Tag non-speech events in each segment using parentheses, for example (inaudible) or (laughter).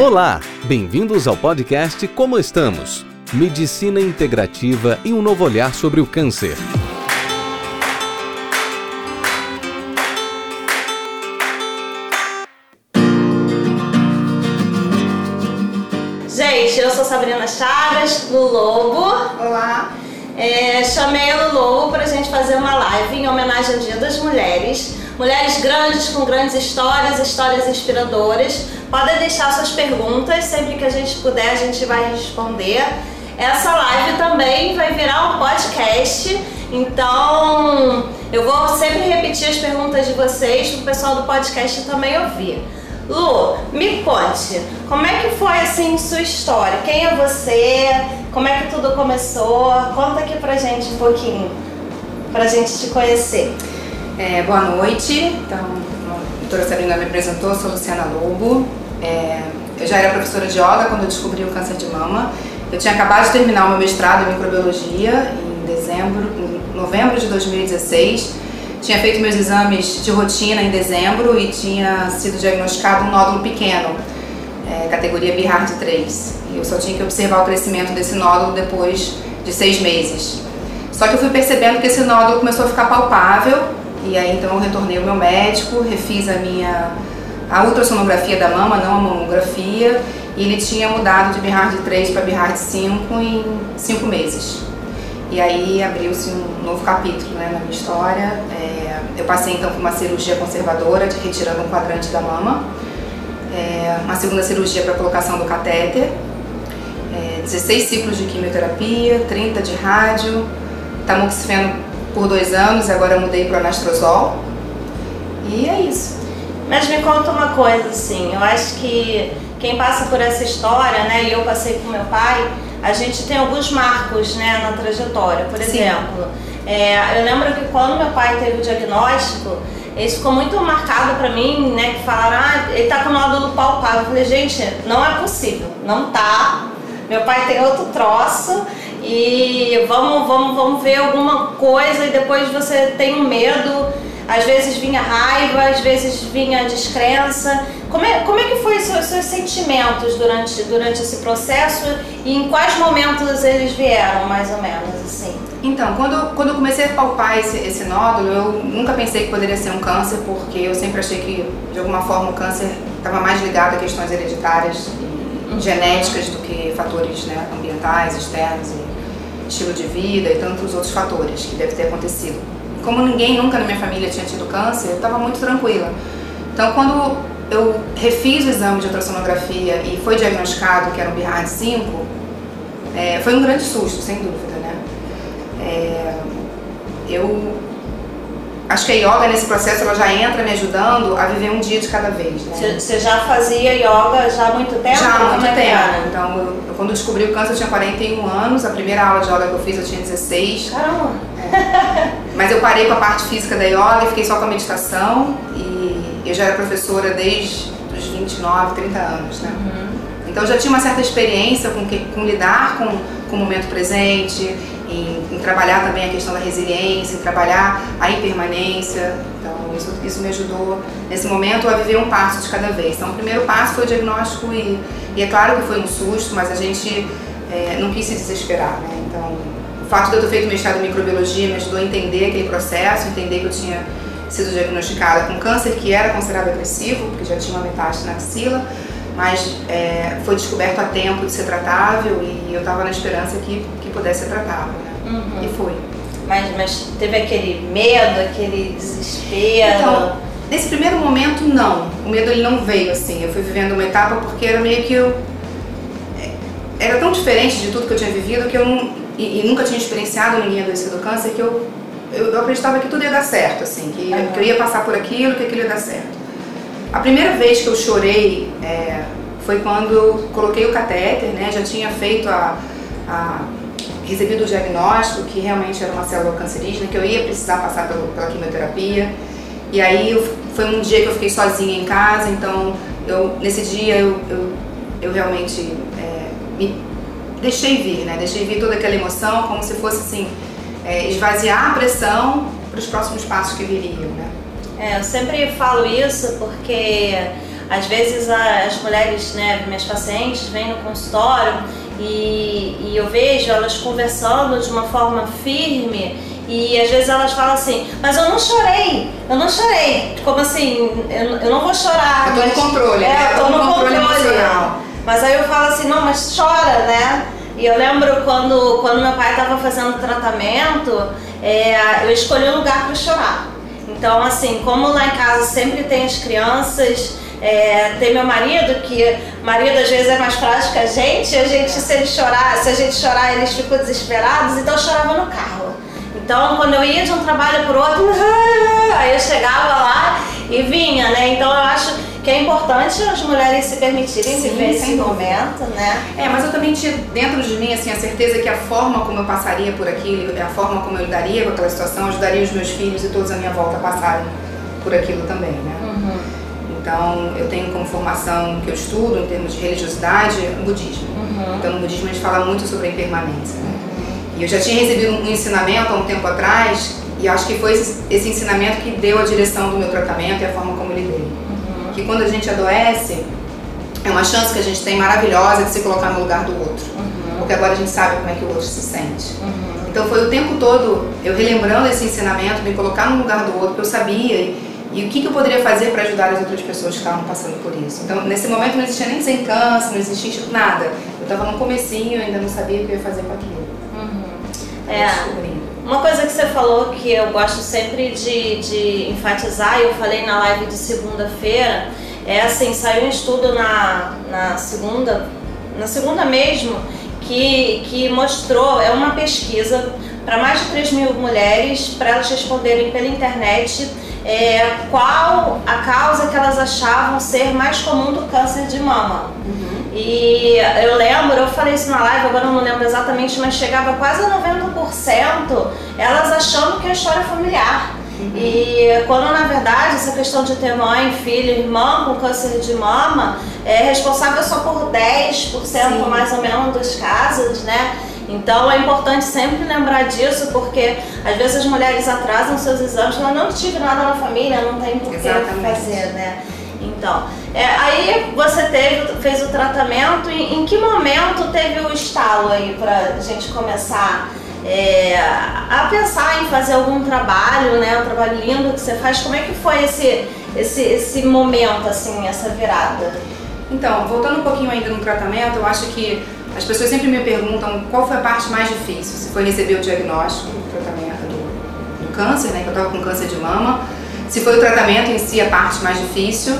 Olá, bem-vindos ao podcast Como Estamos? Medicina integrativa e um novo olhar sobre o câncer. Gente, eu sou Sabrina Chagas, do Lobo. Olá. É, chamei a Lulu pra gente fazer uma live em homenagem ao Dia das Mulheres. Mulheres grandes com grandes histórias, histórias inspiradoras. Podem deixar suas perguntas, sempre que a gente puder a gente vai responder. Essa live também vai virar um podcast, então eu vou sempre repetir as perguntas de vocês para o pessoal do podcast também ouvir. Lu, me conte, como é que foi assim sua história? Quem é você? Como é que tudo começou? Conta aqui pra gente um pouquinho, pra gente te conhecer. É, boa noite. Então, a doutora Sabrina me apresentou, sou Luciana Lobo. É, eu já era professora de yoga quando eu descobri o câncer de mama. Eu tinha acabado de terminar o meu mestrado em microbiologia em dezembro, em novembro de 2016. Tinha feito meus exames de rotina em dezembro e tinha sido diagnosticado um nódulo pequeno, é, categoria BIHARD 3. E eu só tinha que observar o crescimento desse nódulo depois de seis meses. Só que eu fui percebendo que esse nódulo começou a ficar palpável e aí então eu retornei ao meu médico, refiz a minha a ultrassonografia da mama, não a mamografia, e ele tinha mudado de BIHARD 3 para BIHARD 5 em cinco meses. E aí abriu-se um novo capítulo né, na minha história. É, eu passei então por uma cirurgia conservadora de retirando um quadrante da mama, é, uma segunda cirurgia para colocação do catéter, é, 16 ciclos de quimioterapia, 30 de rádio, tamoxifeno por dois anos agora mudei para o anastrozol. E é isso. Mas me conta uma coisa assim, eu acho que quem passa por essa história, né, e eu passei com meu pai, a gente tem alguns marcos, né, na trajetória. Por Sim. exemplo, é, eu lembro que quando meu pai teve o diagnóstico, isso ficou muito marcado pra mim, né, que falaram, ah, ele tá com nódulo palpável. Eu falei, gente, não é possível, não tá. Meu pai tem outro troço e vamos, vamos, vamos ver alguma coisa e depois você tem um medo. Às vezes vinha raiva, às vezes vinha descrença. Como é, como é que foi os seus, seus sentimentos durante, durante esse processo e em quais momentos eles vieram, mais ou menos, assim? Então, quando, quando eu comecei a palpar esse, esse nódulo, eu nunca pensei que poderia ser um câncer, porque eu sempre achei que, de alguma forma, o câncer estava mais ligado a questões hereditárias e genéticas do que fatores né, ambientais, externos, e estilo de vida e tantos outros fatores que devem ter acontecido. Como ninguém nunca na minha família tinha tido câncer, eu estava muito tranquila. Então, quando eu refiz o exame de ultrassonografia e foi diagnosticado que era um BIHARD 5, é, foi um grande susto, sem dúvida, né? É, eu acho que a yoga nesse processo ela já entra me ajudando a viver um dia de cada vez, né? Você já fazia yoga já há muito tempo? Já há muito é era? tempo. Então, eu, eu- quando eu descobri o câncer, eu tinha 41 anos. A primeira aula de yoga que eu fiz, eu tinha 16. Caramba! Mas eu parei com a parte física da yoga e fiquei só com a meditação. E eu já era professora desde os 29, 30 anos, né? Então, eu já tinha uma certa experiência com, que, com lidar com, com o momento presente, em, em trabalhar também a questão da resiliência, em trabalhar a impermanência. Então, isso, isso me ajudou nesse momento a viver um passo de cada vez. Então, o primeiro passo foi o diagnóstico e, e é claro que foi um susto, mas a gente é, não quis se desesperar, né? Então, o fato de eu ter feito mestrado em microbiologia me ajudou a entender aquele processo, entender que eu tinha sido diagnosticada com câncer que era considerado agressivo, porque já tinha uma metástase na axila, mas é, foi descoberto a tempo de ser tratável e eu estava na esperança que, que pudesse ser tratável? Uhum. E foi. Mas, mas teve aquele medo, aquele desespero? Então, nesse primeiro momento, não. O medo ele não veio assim. Eu fui vivendo uma etapa porque era meio que eu. é, Era tão diferente de tudo que eu tinha vivido que eu não. E, e nunca tinha experienciado ninguém adoecido do câncer que eu, eu, eu acreditava que tudo ia dar certo, assim. Que, Uhum. que eu ia passar por aquilo, que aquilo ia dar certo. A primeira vez que eu chorei é, foi quando eu coloquei o catéter, né? Já tinha feito a, a recebido o diagnóstico que realmente era uma célula cancerígena, que eu ia precisar passar pelo, pela quimioterapia. E aí eu- foi um dia que eu fiquei sozinha em casa, então eu, nesse dia eu, eu, eu realmente é, me deixei vir, né? Deixei vir toda aquela emoção, como se fosse assim, é, esvaziar a pressão para os próximos passos que viriam, né? É, eu sempre falo isso porque às vezes as mulheres, né, minhas pacientes, vêm no consultório e, e eu vejo elas conversando de uma forma firme e às vezes elas falam assim, mas eu não chorei, eu não chorei. Como assim, eu, eu não vou chorar. Eu tô mas, no controle, é, né? Eu tô no controle, controle emocional. Mas aí eu falo assim, não, mas chora, né? E eu lembro quando, quando meu pai estava fazendo tratamento, é, eu escolhi um lugar para chorar. Então, assim, como lá em casa sempre tem as crianças, é, tem meu marido, que marido às vezes é mais frágil que a gente, a gente, se ele chorar, se a gente chorar, eles ficam desesperados, então eu chorava no carro. Então, quando eu ia de um trabalho para outro, (laughs) aí eu chegava lá e vinha, né? Então, eu acho que é importante as mulheres se permitirem Sim, viver esse momento, né? É, mas eu também tinha dentro de mim assim a certeza que a forma como eu passaria por aquilo, a forma como eu lidaria com aquela situação, ajudaria os meus filhos e todos à minha volta a passarem por aquilo também, né? Uhum. Então, eu tenho como formação que eu estudo em termos de religiosidade, o budismo. Uhum. Então, no budismo a gente fala muito sobre a impermanência. Né? Uhum. E eu já tinha recebido um ensinamento há um tempo atrás, e acho que foi esse, esse ensinamento que deu a direção do meu tratamento e a forma como lidei que quando a gente adoece, é uma chance que a gente tem maravilhosa de se colocar no lugar do outro. Uhum. Porque agora a gente sabe como é que o outro se sente. Uhum. Então foi o tempo todo eu relembrando esse ensinamento, me colocar no lugar do outro, porque eu sabia e, o que, que, eu poderia fazer para ajudar as outras pessoas que estavam passando por isso. Então nesse momento não existia nem desencanso, não existia nada. Eu estava no comecinho, ainda não sabia o que eu ia fazer com aquilo. Uhum. É. Uma coisa que você falou que eu gosto sempre de, de enfatizar, e eu falei na live de segunda-feira, é assim, saiu um estudo na, na segunda, na segunda mesmo, que, que mostrou, é uma pesquisa para mais de 3 mil mulheres, para elas responderem pela internet é, qual a causa que elas achavam ser mais comum do câncer de mama. Uhum. E eu lembro, eu falei isso na live, agora não lembro exatamente, mas chegava quase a 90% elas achando que é história familiar. Uhum. E quando na verdade essa questão de ter mãe, filho, irmã com câncer de mama é responsável só por 10% Sim. mais ou menos dos casos, né? Então é importante sempre lembrar disso, porque às vezes as mulheres atrasam seus exames, mas não tive nada na família, não tem por que fazer, né? Então, é, aí você teve, fez o tratamento, e em que momento teve o estalo aí pra gente começar é, a pensar em fazer algum trabalho, né? Um trabalho lindo que você faz. Como é que foi esse, esse, esse momento, assim, essa virada? Então, voltando um pouquinho ainda no tratamento, eu acho que as pessoas sempre me perguntam qual foi a parte mais difícil, se foi receber o diagnóstico do tratamento do, do câncer, né? Que eu estava com câncer de mama, se foi o tratamento em si a parte mais difícil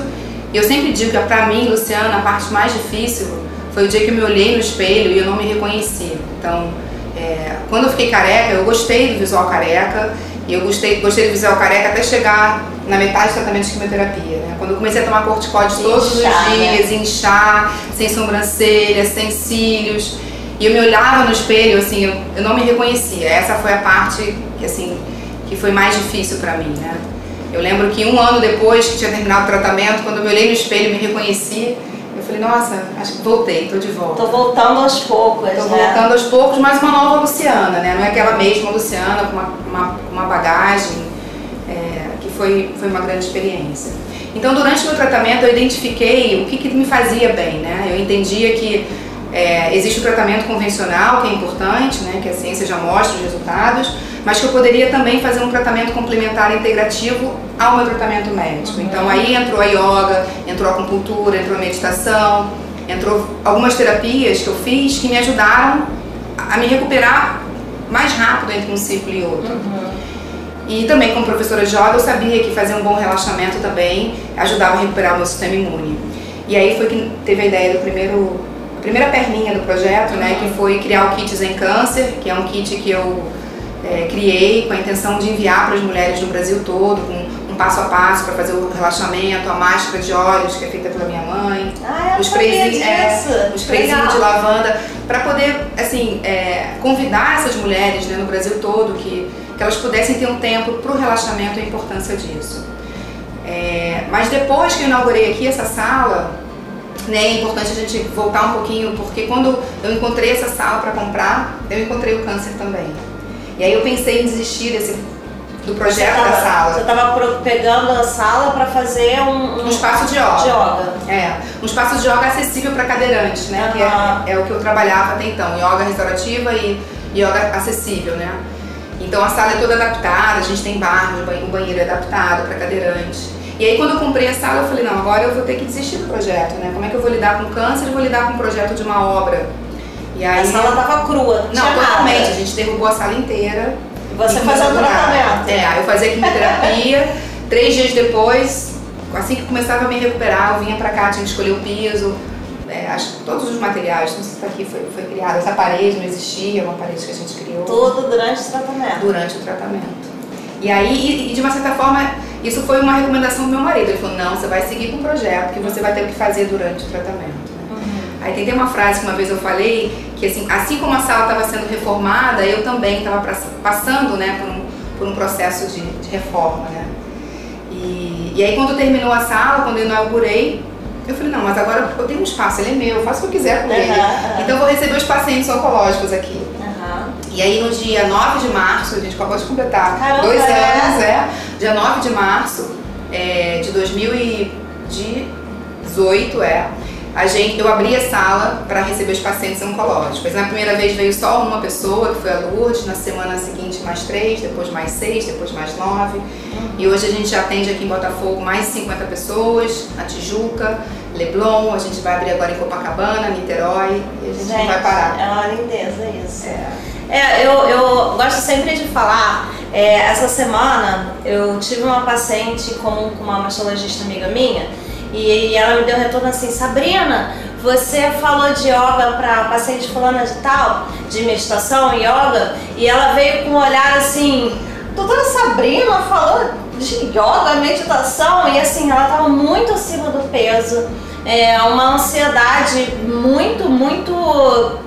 e eu sempre digo que para mim, Luciana, a parte mais difícil foi o dia que eu me olhei no espelho e eu não me reconhecia. Então, é, quando eu fiquei careca, eu gostei do visual careca e eu gostei, gostei do visual careca até chegar na metade do tratamento de quimioterapia. Né? Quando eu comecei a tomar corticoide todos inchar, os dias, né? inchar, sem sobrancelha, sem cílios. E eu me olhava no espelho, assim, eu, eu não me reconhecia. Essa foi a parte que, assim, que foi mais difícil para mim, né? Eu lembro que um ano depois que tinha terminado o tratamento, quando eu me olhei no espelho e me reconheci, eu falei, nossa, acho que voltei, tô de volta. Tô voltando aos poucos, Tô né? voltando aos poucos, mas uma nova Luciana, né? Não é aquela mesma Luciana com uma, uma, uma bagagem, é, foi, foi uma grande experiência. Então, durante o meu tratamento, eu identifiquei o que, que me fazia bem, né? Eu entendia que é, existe o tratamento convencional, que é importante, né? Que a ciência já mostra os resultados, mas que eu poderia também fazer um tratamento complementar integrativo ao meu tratamento médico. Uhum. Então aí entrou a yoga, entrou a acupuntura, entrou a meditação, entrou algumas terapias que eu fiz que me ajudaram a me recuperar mais rápido entre um ciclo e outro. Uhum. E também como professora de yoga eu sabia que fazer um bom relaxamento também ajudava a recuperar o meu sistema imune. E aí foi que teve a ideia do primeiro, a primeira perninha do projeto, né, que foi criar o Kit Zen Câncer, que é um kit que eu é, criei com a intenção de enviar para as mulheres do Brasil todo, com um passo a passo para fazer o relaxamento, a máscara de óleos que é feita pela minha mãe, ah, os sprayzinhos é, os de lavanda, para poder assim é, convidar essas mulheres né, no Brasil todo que, que elas pudessem ter um tempo para o relaxamento e a importância disso. É, mas depois que eu inaugurei aqui essa sala, né, é importante a gente voltar um pouquinho, porque quando eu encontrei essa sala para comprar, eu encontrei o câncer também. E aí eu pensei em desistir desse, do projeto tava, da sala. Você estava pegando a sala para fazer um, um, um, espaço de yoga. de yoga. É, um espaço de yoga acessível para cadeirantes, né? Uhum. Que é, é, o que eu trabalhava até então, yoga restaurativa e yoga acessível, né? Então a sala é toda adaptada, a gente tem barro, o banheiro é adaptado para cadeirante. E aí quando eu comprei a sala, eu falei, não, agora eu vou ter que desistir do projeto, né? Como é que eu vou lidar com câncer e vou lidar com o projeto de uma obra? E aí, a sala tava crua, não, não totalmente. A gente derrubou a sala inteira. Você fazia o tratamento? É, eu fazia quimioterapia. três dias depois, assim que começava a me recuperar, eu vinha pra cá, tinha que escolher o piso. É, acho que todos os materiais, não sei se tá aqui foi, foi criado. Essa parede não existia, uma parede que a gente criou. Tudo durante o tratamento? Durante o tratamento. E aí, e, e de uma certa forma, isso foi uma recomendação do meu marido. Ele falou: não, você vai seguir com o projeto que você vai ter o que fazer durante o tratamento. Aí tem uma frase que uma vez eu falei, que assim, assim como a sala estava sendo reformada, eu também estava passando né, por, um, por um processo de, de reforma. Né? E, e aí quando terminou a sala, quando eu inaugurei, eu falei, não, mas agora eu tenho um espaço, ele é meu, eu faço o que eu quiser com ele. Uhum. Então eu vou receber os pacientes oncológicos aqui. E aí no dia 9 de março, a gente acabou de completar Caramba, dois é. anos, é. Dia 9 de março é, de 2018, é a gente, eu abri a sala para receber os pacientes oncológicos. Na primeira vez veio só uma pessoa, que foi a Lourdes, na semana seguinte mais três, depois mais seis, depois mais nove. E hoje a gente atende aqui em Botafogo mais de 50 pessoas, na Tijuca, Leblon, a gente vai abrir agora em Copacabana, Niterói, e a gente, gente não vai parar. É uma lindeza isso. É. É, eu, eu gosto sempre de falar. É, essa semana eu tive uma paciente com, com uma mastologista amiga minha e, e ela me deu retorno assim, Sabrina, você falou de yoga para paciente fulana de tal, de meditação, yoga, e ela veio com um olhar assim, doutora Sabrina falou de yoga, meditação, e assim, ela estava muito acima do peso, é, uma ansiedade muito, muito,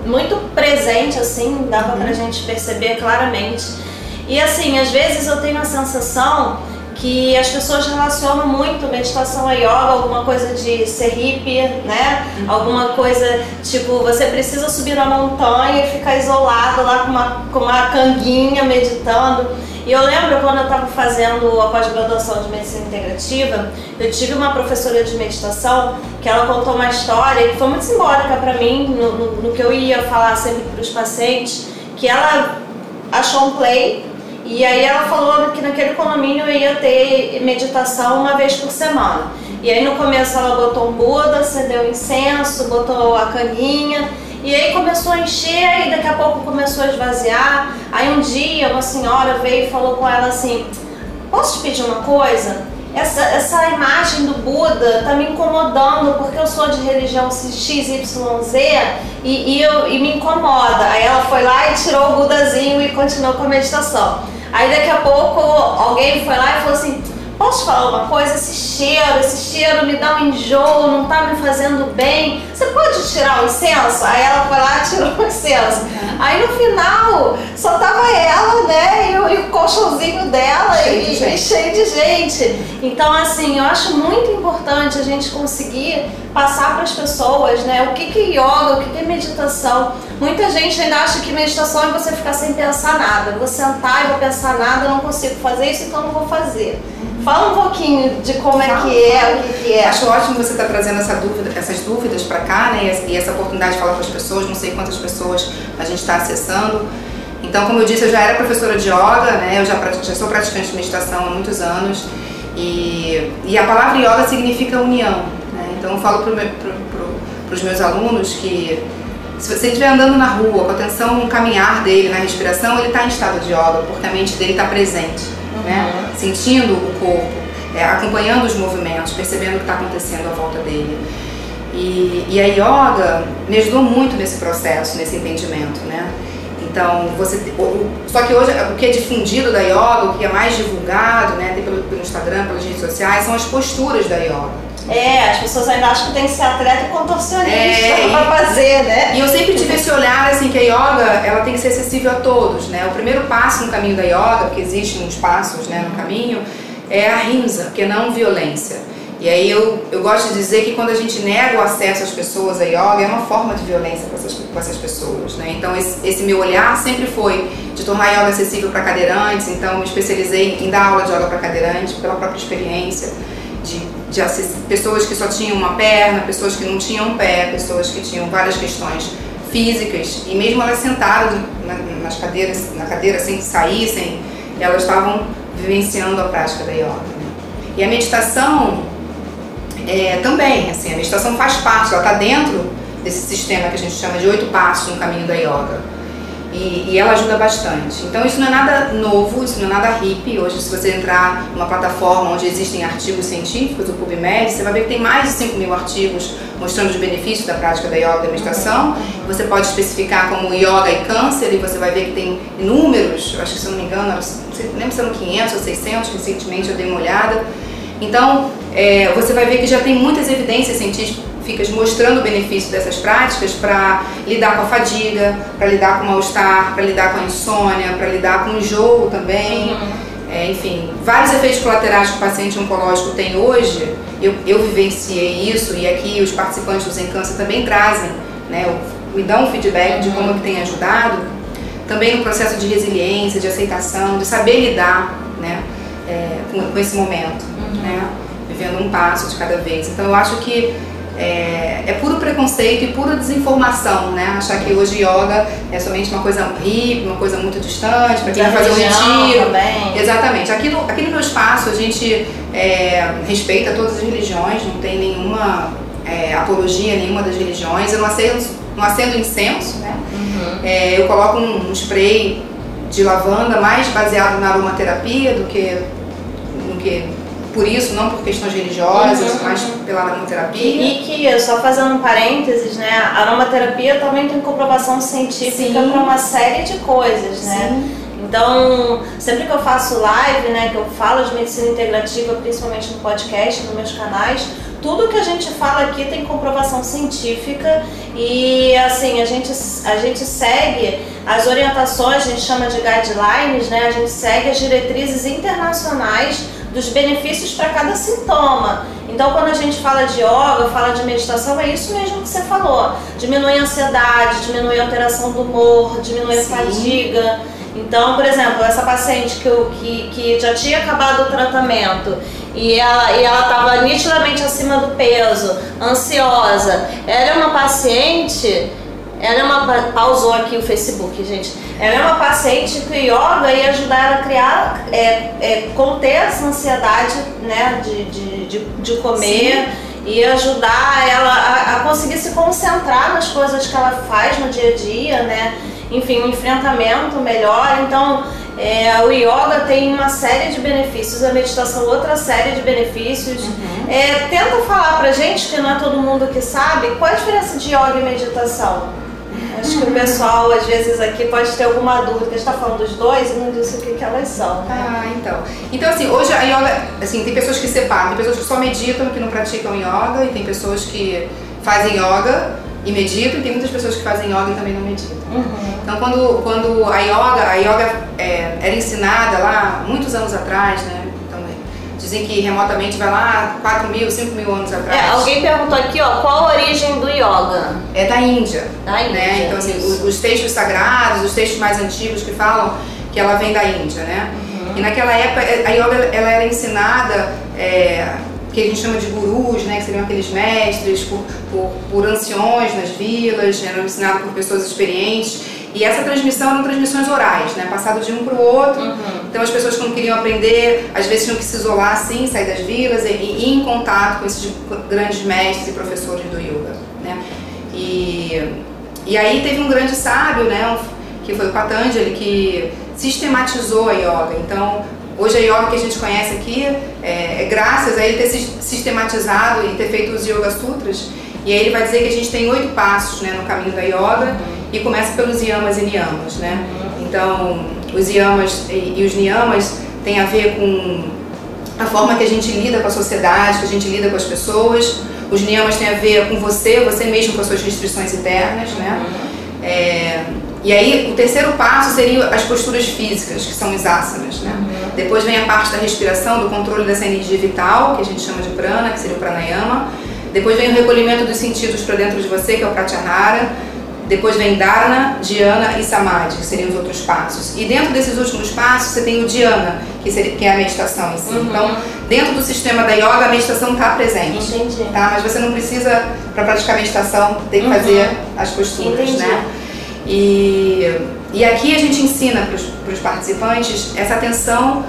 muito presente, assim, dava uhum. pra gente perceber claramente. E assim, às vezes eu tenho a sensação que as pessoas relacionam muito meditação a yoga, alguma coisa de ser hippie, né? Uhum. Alguma coisa tipo, você precisa subir na montanha e ficar isolado lá com uma, com uma canguinha meditando. E eu lembro quando eu estava fazendo a pós-graduação de medicina integrativa, eu tive uma professora de meditação que ela contou uma história que foi muito simbólica para mim, no, no, no que eu ia falar sempre para os pacientes, que ela achou um play e aí ela falou que naquele condomínio ia ter meditação uma vez por semana. E aí no começo ela botou um Buda, acendeu incenso, botou a caninha. E aí começou a encher e daqui a pouco começou a esvaziar. Aí um dia uma senhora veio e falou com ela assim: Posso te pedir uma coisa? Essa, essa imagem do Buda tá me incomodando porque eu sou de religião XYZ e, e, eu, e me incomoda. Aí ela foi lá e tirou o Budazinho e continuou com a meditação. Aí daqui a pouco alguém foi lá e falou assim: Posso falar uma coisa? Esse cheiro, esse cheiro me dá um enjoo, não tá me fazendo bem. Você pode tirar o incenso? Aí ela foi lá e tirou o incenso. Aí no final só tava ela, né? E o, e o colchãozinho dela cheio, e, de e cheio de gente. Então, assim, eu acho muito importante a gente conseguir passar para as pessoas, né? O que, que é yoga, o que, que é meditação. Muita gente ainda acha que meditação é você ficar sem pensar nada. Eu vou sentar e vou pensar nada, não consigo fazer isso, então não vou fazer. Fala um pouquinho de como é que é, o que, que é. Acho ótimo você estar tá trazendo essa dúvida, essas dúvidas para cá, né? E essa oportunidade de falar com as pessoas. Não sei quantas pessoas a gente está acessando. Então, como eu disse, eu já era professora de yoga, né? Eu já, já sou praticante de meditação há muitos anos. E, e a palavra yoga significa união. Né? Então, eu falo para pro, pro, os meus alunos que se você estiver andando na rua com atenção no caminhar dele, na respiração, ele está em estado de yoga, porque a mente dele está presente né? Uhum. sentindo o corpo, é, acompanhando os movimentos, percebendo o que está acontecendo à volta dele. E, e, a yoga me ajudou muito nesse processo, nesse entendimento, né? Então, você, só que hoje o que é difundido da yoga, o que é mais divulgado, né, pelo, pelo Instagram, pelas redes sociais, são as posturas da yoga. É, as pessoas ainda acham que tem que ser atleta e contorcionista é, pra fazer, né? E eu sempre tive esse olhar, assim, que a yoga, ela tem que ser acessível a todos, né? O primeiro passo no caminho da yoga, porque existem uns passos, né, no caminho, é a rimsa, que é não violência. E aí eu, eu gosto de dizer que quando a gente nega o acesso às pessoas a yoga, é uma forma de violência com essas, essas pessoas, né? Então esse, esse meu olhar sempre foi de tornar yoga acessível para cadeirantes, então me especializei em dar aula de yoga para cadeirantes, pela própria experiência, de, pessoas que só tinham uma perna, pessoas que não tinham pé, pessoas que tinham várias questões físicas, e mesmo elas sentadas nas cadeiras, na cadeira sem que saíssem, elas estavam vivenciando a prática da yoga. Né? E a meditação é, também, assim, a meditação faz parte, ela está dentro desse sistema que a gente chama de oito passos no caminho da yoga. E, e, ela ajuda bastante. Então isso não é nada novo, isso não é nada hippie. Hoje, se você entrar numa plataforma onde existem artigos científicos, o PubMed, você vai ver que tem mais de 5 mil artigos mostrando os benefícios da prática da yoga e da meditação. Você pode especificar como yoga e câncer e você vai ver que tem inúmeros, acho que se eu não me engano, não lembro se eram 500 ou 600, recentemente eu dei uma olhada. Então, é, você vai ver que já tem muitas evidências científicas mostrando o benefício dessas práticas para lidar com a fadiga, para lidar com o mal-estar, para lidar com a insônia, para lidar com o enjoo também. Uhum. É, enfim, vários efeitos colaterais que o paciente oncológico tem hoje, eu, eu vivenciei isso e aqui os participantes do Zen Câncer também trazem, né, me dão um feedback de como que tem ajudado, também no processo de resiliência, de aceitação, de saber lidar né, é, com, com esse momento né? Vivendo um passo de cada vez. Então eu acho que é, é, puro preconceito e pura desinformação, né? Achar que hoje yoga é somente uma coisa hippie, uma coisa muito distante, para quem vai fazer um retiro. Também. Exatamente. Aqui no, aqui no meu espaço a gente é, respeita todas as religiões, não tem nenhuma é, apologia nenhuma das religiões. Eu não acendo, não acendo incenso, né? Uhum. É, eu coloco um, um spray de lavanda mais baseado na aromaterapia do que, do que por isso, não por questões religiosas, uhum. mas pela aromaterapia. E, que, só fazendo um parênteses, né, a aromaterapia também tem comprovação científica para uma série de coisas, né? Sim. Então, sempre que eu faço live, né, que eu falo de medicina integrativa, principalmente no podcast, nos meus canais, tudo que a gente fala aqui tem comprovação científica e assim a gente, a gente segue as orientações, a gente chama de guidelines, né? A gente segue as diretrizes internacionais dos benefícios para cada sintoma. Então, quando a gente fala de yoga, fala de meditação, é isso mesmo que você falou. Diminui a ansiedade, diminui a alteração do humor, diminui a fadiga. Então, por exemplo, essa paciente que, eu, que, que já tinha acabado o tratamento e ela e ela estava nitidamente acima do peso, ansiosa. Ela é uma paciente ela é uma. Pausou aqui o Facebook, gente. Ela é uma paciente que o yoga ia ajudar ela a criar, é, é, conter essa ansiedade né, de, de, de, de comer. Sim. E ajudar ela a, a, conseguir se concentrar nas coisas que ela faz no dia a dia, né? Enfim, um enfrentamento melhor. Então, é, o yoga tem uma série de benefícios, a meditação outra série de benefícios. Uhum. É, tenta falar pra gente, que não é todo mundo que sabe, qual a diferença de yoga e meditação? Acho que o pessoal, às vezes, aqui pode ter alguma dúvida, a gente está falando dos dois e não disse o que, que elas são. Né? Ah, então. Então, assim, hoje a yoga, assim, tem pessoas que separam, tem pessoas que só meditam, que não praticam yoga, e tem pessoas que fazem yoga e meditam, e tem muitas pessoas que fazem yoga e também não meditam. Uhum. Então, quando, quando a yoga, a yoga é, era ensinada lá, muitos anos atrás, né, Dizem que remotamente vai lá 4 mil, 5 mil anos atrás. É, alguém perguntou aqui, ó, qual a origem do yoga? É da Índia. Da né? Índia. Né? Então, assim, os, os, textos sagrados, os textos mais antigos que falam que ela vem da Índia, né? Uhum. E naquela época a yoga ela era ensinada, é, que a gente chama de gurus, né? Que seriam aqueles mestres, por, por, por anciões nas vilas, eram ensinados por pessoas experientes e essa transmissão eram transmissões orais, né? Passado de um para o outro. Uhum. Então as pessoas que não queriam aprender, às vezes tinham que se isolar assim, sair das vilas e, e ir em contato com esses grandes mestres e professores do yoga, né? E, e aí teve um grande sábio, né? Que foi o Patanjali, que sistematizou a yoga. Então Hoje a yoga que a gente conhece aqui é, é, graças a ele ter sistematizado e ter feito os Yoga Sutras. E aí ele vai dizer que a gente tem oito passos né, no caminho da yoga. Uhum e começa pelos yamas e niyamas, né? Então, os yamas e, os niyamas têm a ver com a forma que a gente lida com a sociedade, que a gente lida com as pessoas. Os niyamas têm a ver com você, você mesmo com as suas restrições internas, né? É, e aí, o terceiro passo seria as posturas físicas, que são os asanas, né? Depois vem a parte da respiração, do controle dessa energia vital, que a gente chama de prana, que seria o pranayama. Depois vem o recolhimento dos sentidos para dentro de você, que é o pratyahara. Depois vem Dharana, Dhyana e Samadhi, que seriam os outros passos. E dentro desses últimos passos, você tem o Dhyana, que, seria, que é a meditação em si. Uhum. Então, dentro do sistema da yoga, a meditação está presente. Entendi. Tá? Mas você não precisa, para praticar meditação, ter que uhum. fazer as posturas, Entendi. né? E, e aqui a gente ensina para os participantes essa atenção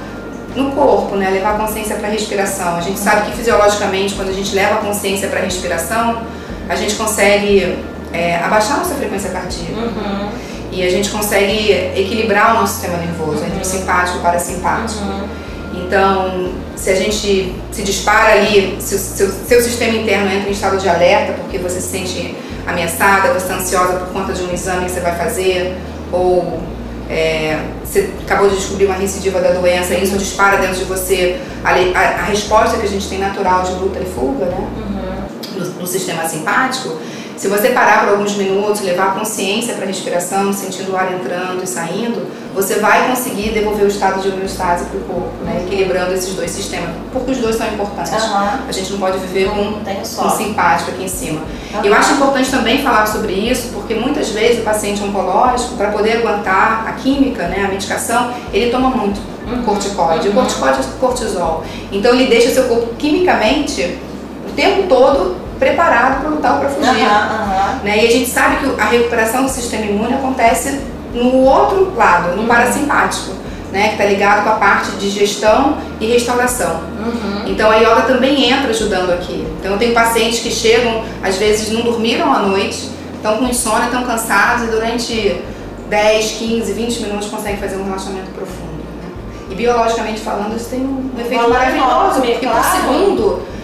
no corpo, né? Levar a consciência para a respiração. A gente sabe que fisiologicamente, quando a gente leva a consciência para a respiração, a gente consegue é, abaixar nossa frequência cardíaca. Uhum. E a gente consegue equilibrar o nosso sistema nervoso uhum. entre o simpático e o parasimpático. Uhum. Então, se a gente se dispara ali, se o seu, seu sistema interno entra em estado de alerta porque você se sente ameaçada, você está ansiosa por conta de um exame que você vai fazer, ou é, você acabou de descobrir uma recidiva da doença, isso dispara dentro de você a, a, a resposta que a gente tem natural de luta e fuga, né? Uhum. No, no sistema simpático, se você parar por alguns minutos, levar a consciência para a respiração, sentindo o ar entrando e saindo, você vai conseguir devolver o estado de homeostase para o corpo, né? equilibrando esses dois sistemas, porque os dois são importantes. Uhum. A gente não pode viver com um simpático aqui em cima. Uhum. Eu acho importante também falar sobre isso, porque muitas vezes o paciente oncológico, para poder aguentar a química, né, a medicação, ele toma muito uhum. corticoide. Uhum. O corticoide é cortisol. Então ele deixa seu corpo quimicamente o tempo todo preparado para lutar ou para fugir. Uhum, uhum. Né? E a gente sabe que a recuperação do sistema imune acontece no outro lado, no parasimpático, né? que está ligado com a parte de gestão e restauração. Uhum. Então a yoga também entra ajudando aqui. Então eu tenho pacientes que chegam, às vezes não dormiram à noite, estão com insônia, estão cansados e durante 10, 15, 20 minutos conseguem fazer um relaxamento profundo. Né? E biologicamente falando, isso tem um efeito maravilhoso, porque claro. por segundo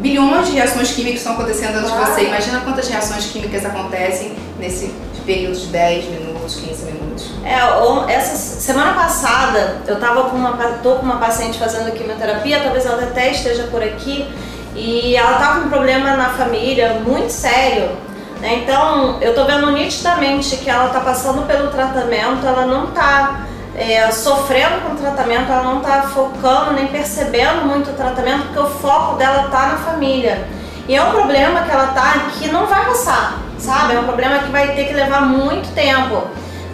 bilhões de reações químicas estão acontecendo antes claro. de você. Imagina quantas reações químicas acontecem nesse período de 10 minutos, 15 minutos. É, essa semana passada eu tava com uma, tô com uma paciente fazendo quimioterapia, talvez ela até esteja por aqui, e ela tá com um problema na família muito sério. Né? Então eu tô vendo nitidamente que ela tá passando pelo tratamento, ela não tá é, sofrendo com o tratamento, ela não está focando nem percebendo muito o tratamento, porque o foco dela está na família. E é um problema que ela tá que não vai passar, sabe? É um problema que vai ter que levar muito tempo.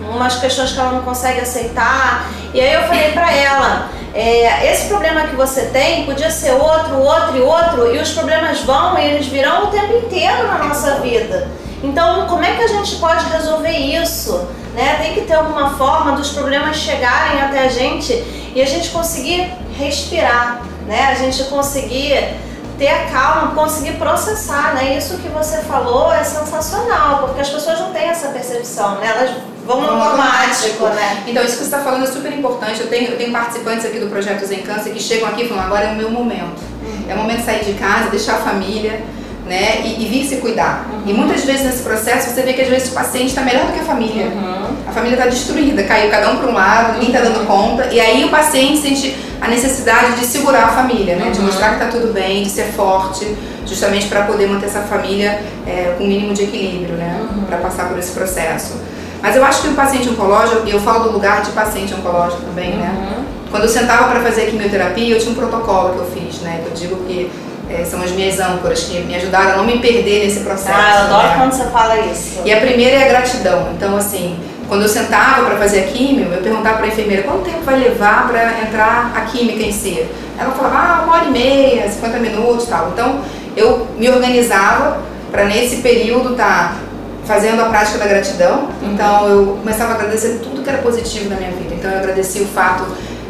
Umas questões que ela não consegue aceitar. E aí eu falei pra ela, é, esse problema que você tem podia ser outro, outro e outro, e os problemas vão e eles virão o tempo inteiro na nossa vida. Então, como é que a gente pode resolver isso? Né? Tem que ter alguma forma dos problemas chegarem até a gente e a gente conseguir respirar, né? A gente conseguir ter a calma, conseguir processar, né? Isso que você falou é sensacional, porque as pessoas não têm essa percepção, né? Elas vão no automático, né? Então, isso que você está falando é super importante. Eu tenho, eu tenho participantes aqui do projeto Zen Câncer que chegam aqui e falam: agora é o meu momento. Uhum. É o momento de sair de casa, deixar a família né? E, e vir se cuidar. Uhum. E muitas vezes nesse processo você vê que às vezes o paciente está melhor do que a família. Uhum. A família está destruída, caiu cada um para um lado, ninguém está dando conta. E aí o paciente sente a necessidade de segurar a família, né? De mostrar que está tudo bem, de ser forte, justamente para poder manter essa família é, com o mínimo de equilíbrio, né? Para passar por esse processo. Mas eu acho que o paciente oncológico, e eu falo do lugar de paciente oncológico também, né? Quando eu sentava para fazer a quimioterapia, eu tinha um protocolo que eu fiz, né? Que eu digo que é, são as minhas âncoras que me ajudaram a não me perder nesse processo. Ah, eu adoro né? quando você fala isso. E a primeira é a gratidão. Então, assim, quando eu sentava para fazer a químio, eu perguntava para a enfermeira quanto tempo vai levar para entrar a química em si. Ela falava, ah, uma hora e meia, 50 minutos tal. Então, eu me organizava para nesse período estar tá fazendo a prática da gratidão. Então, eu começava a agradecer tudo que era positivo na minha vida. Então, eu agradeci o fato